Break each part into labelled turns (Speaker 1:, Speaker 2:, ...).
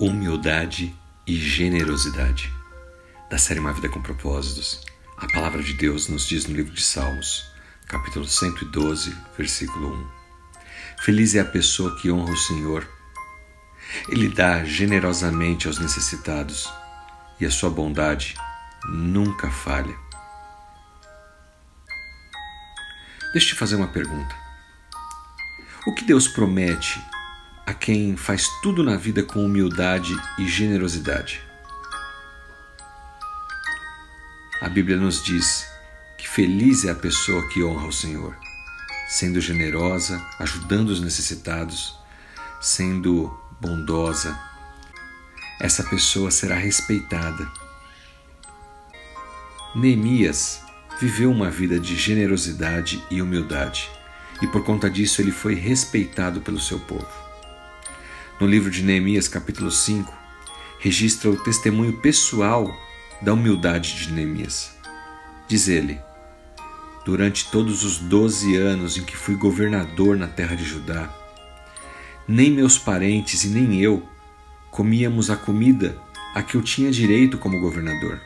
Speaker 1: humildade e generosidade. Da série Uma Vida com Propósitos, a palavra de Deus nos diz no livro de Salmos, capítulo 112, versículo 1. Feliz é a pessoa que honra o Senhor. Ele dá generosamente aos necessitados e a sua bondade nunca falha. Deixa eu te fazer uma pergunta. O que Deus promete a quem faz tudo na vida com humildade e generosidade. A Bíblia nos diz que feliz é a pessoa que honra o Senhor, sendo generosa, ajudando os necessitados, sendo bondosa. Essa pessoa será respeitada. Neemias viveu uma vida de generosidade e humildade, e por conta disso ele foi respeitado pelo seu povo no livro de Neemias, capítulo 5, registra o testemunho pessoal da humildade de Neemias. Diz ele: Durante todos os doze anos em que fui governador na terra de Judá, nem meus parentes e nem eu comíamos a comida a que eu tinha direito como governador.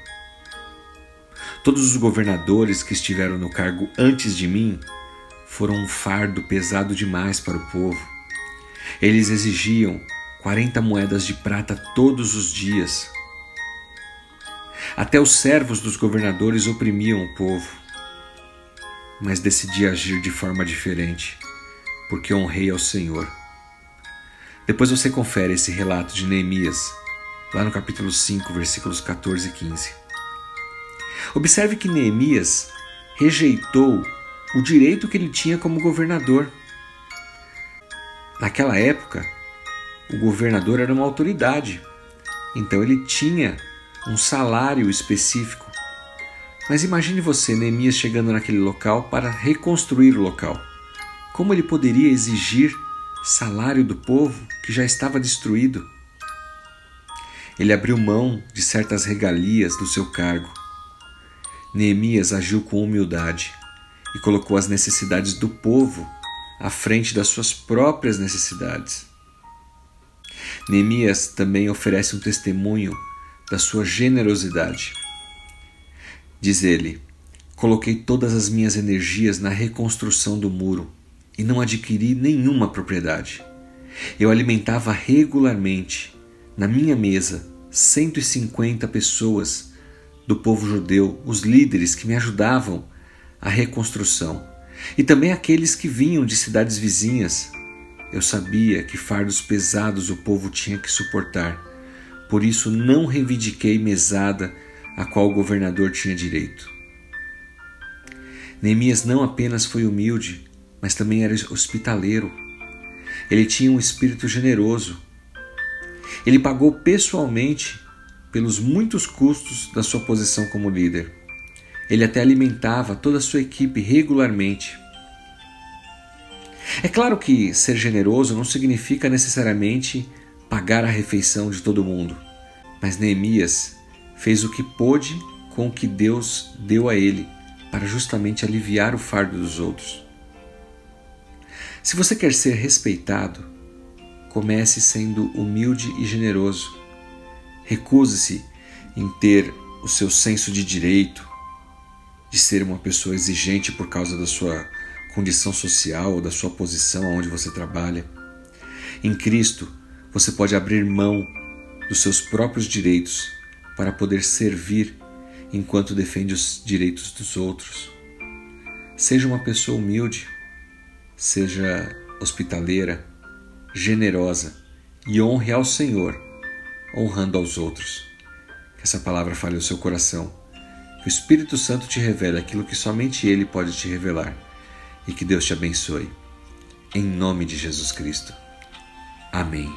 Speaker 1: Todos os governadores que estiveram no cargo antes de mim foram um fardo pesado demais para o povo eles exigiam 40 moedas de prata todos os dias. Até os servos dos governadores oprimiam o povo. Mas decidi agir de forma diferente, porque honrei ao Senhor. Depois você confere esse relato de Neemias, lá no capítulo 5, versículos 14 e 15. Observe que Neemias rejeitou o direito que ele tinha como governador. Naquela época, o governador era uma autoridade, então ele tinha um salário específico. Mas imagine você, Neemias, chegando naquele local para reconstruir o local. Como ele poderia exigir salário do povo que já estava destruído? Ele abriu mão de certas regalias do seu cargo. Neemias agiu com humildade e colocou as necessidades do povo à frente das suas próprias necessidades. Neemias também oferece um testemunho da sua generosidade. Diz ele: Coloquei todas as minhas energias na reconstrução do muro e não adquiri nenhuma propriedade. Eu alimentava regularmente, na minha mesa, 150 pessoas do povo judeu, os líderes que me ajudavam a reconstrução e também aqueles que vinham de cidades vizinhas. Eu sabia que fardos pesados o povo tinha que suportar, por isso não reivindiquei mesada a qual o governador tinha direito. Neemias não apenas foi humilde, mas também era hospitaleiro. Ele tinha um espírito generoso. Ele pagou pessoalmente pelos muitos custos da sua posição como líder. Ele até alimentava toda a sua equipe regularmente. É claro que ser generoso não significa necessariamente pagar a refeição de todo mundo, mas Neemias fez o que pôde com o que Deus deu a ele para justamente aliviar o fardo dos outros. Se você quer ser respeitado, comece sendo humilde e generoso. Recuse-se em ter o seu senso de direito, de ser uma pessoa exigente por causa da sua condição social ou da sua posição onde você trabalha. Em Cristo, você pode abrir mão dos seus próprios direitos para poder servir enquanto defende os direitos dos outros. Seja uma pessoa humilde, seja hospitaleira, generosa e honre ao Senhor, honrando aos outros. Que essa palavra fale ao seu coração que o Espírito Santo te revele aquilo que somente Ele pode te revelar e que Deus te abençoe. Em nome de Jesus Cristo. Amém.